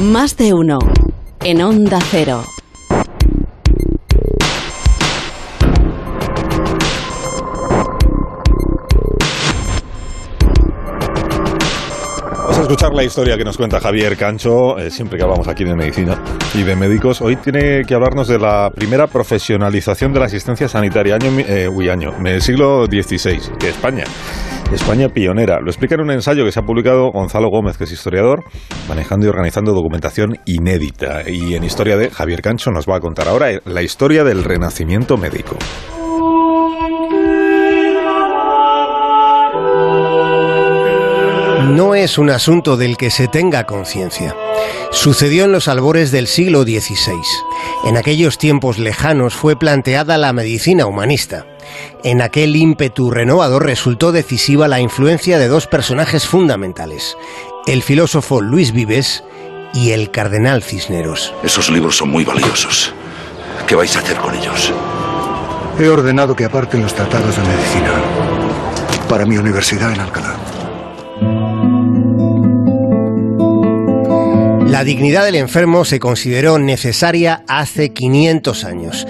Más de uno. En Onda Cero. Vamos a escuchar la historia que nos cuenta Javier Cancho, eh, siempre que hablamos aquí de medicina y de médicos. Hoy tiene que hablarnos de la primera profesionalización de la asistencia sanitaria, año, eh, año, el siglo XVI, que España. España pionera. Lo explica en un ensayo que se ha publicado Gonzalo Gómez, que es historiador, manejando y organizando documentación inédita. Y en Historia de Javier Cancho nos va a contar ahora la historia del renacimiento médico. no es un asunto del que se tenga conciencia. Sucedió en los albores del siglo XVI. En aquellos tiempos lejanos fue planteada la medicina humanista. En aquel ímpetu renovador resultó decisiva la influencia de dos personajes fundamentales, el filósofo Luis Vives y el cardenal Cisneros. Esos libros son muy valiosos. ¿Qué vais a hacer con ellos? He ordenado que aparten los tratados de medicina para mi universidad en Alcalá. La dignidad del enfermo se consideró necesaria hace 500 años.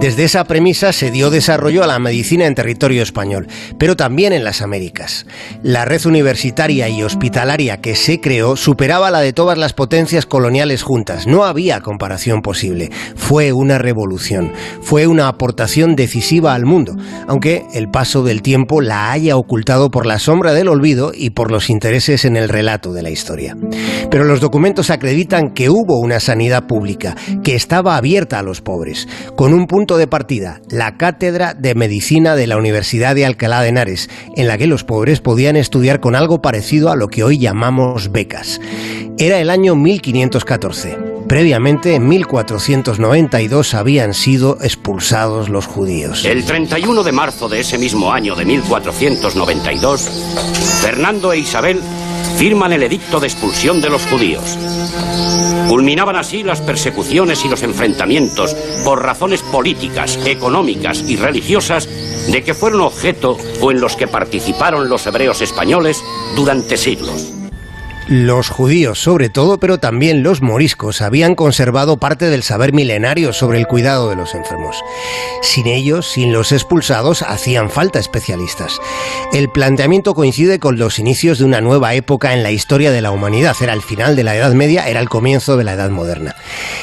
Desde esa premisa se dio desarrollo a la medicina en territorio español, pero también en las Américas. La red universitaria y hospitalaria que se creó superaba la de todas las potencias coloniales juntas. No había comparación posible. Fue una revolución. Fue una aportación decisiva al mundo, aunque el paso del tiempo la haya ocultado por la sombra del olvido y por los intereses en el relato de la historia. Pero los documentos acreditan que hubo una sanidad pública, que estaba abierta a los pobres, con un punto de partida, la Cátedra de Medicina de la Universidad de Alcalá de Henares, en la que los pobres podían estudiar con algo parecido a lo que hoy llamamos becas. Era el año 1514. Previamente, en 1492, habían sido expulsados los judíos. El 31 de marzo de ese mismo año de 1492, Fernando e Isabel firman el edicto de expulsión de los judíos. Culminaban así las persecuciones y los enfrentamientos por razones políticas, económicas y religiosas de que fueron objeto o en los que participaron los hebreos españoles durante siglos. Los judíos, sobre todo, pero también los moriscos, habían conservado parte del saber milenario sobre el cuidado de los enfermos. Sin ellos, sin los expulsados, hacían falta especialistas. El planteamiento coincide con los inicios de una nueva época en la historia de la humanidad. Era el final de la Edad Media, era el comienzo de la Edad Moderna.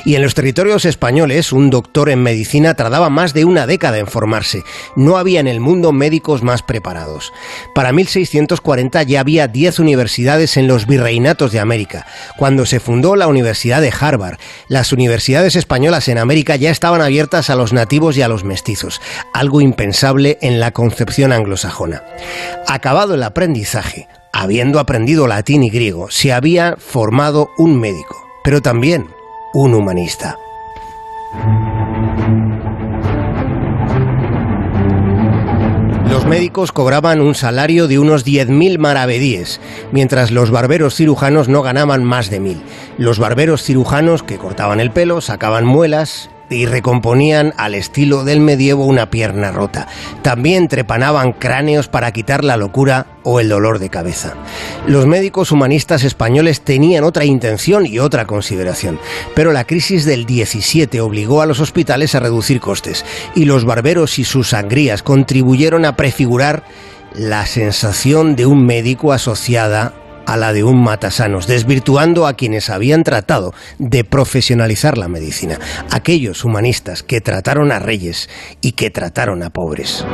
Y en los territorios españoles, un doctor en medicina tardaba más de una década en formarse. No había en el mundo médicos más preparados. Para 1640 ya había 10 universidades en los virreinatos de América. Cuando se fundó la Universidad de Harvard, las universidades españolas en América ya estaban abiertas a los nativos y a los mestizos, algo impensable en la concepción anglosajona. Acabado el aprendizaje, habiendo aprendido latín y griego, se había formado un médico, pero también un humanista. Los médicos cobraban un salario de unos 10.000 maravedíes, mientras los barberos cirujanos no ganaban más de mil. Los barberos cirujanos que cortaban el pelo, sacaban muelas y recomponían al estilo del medievo una pierna rota. También trepanaban cráneos para quitar la locura o el dolor de cabeza. Los médicos humanistas españoles tenían otra intención y otra consideración, pero la crisis del 17 obligó a los hospitales a reducir costes y los barberos y sus sangrías contribuyeron a prefigurar la sensación de un médico asociada a la de un matasanos, desvirtuando a quienes habían tratado de profesionalizar la medicina, aquellos humanistas que trataron a reyes y que trataron a pobres.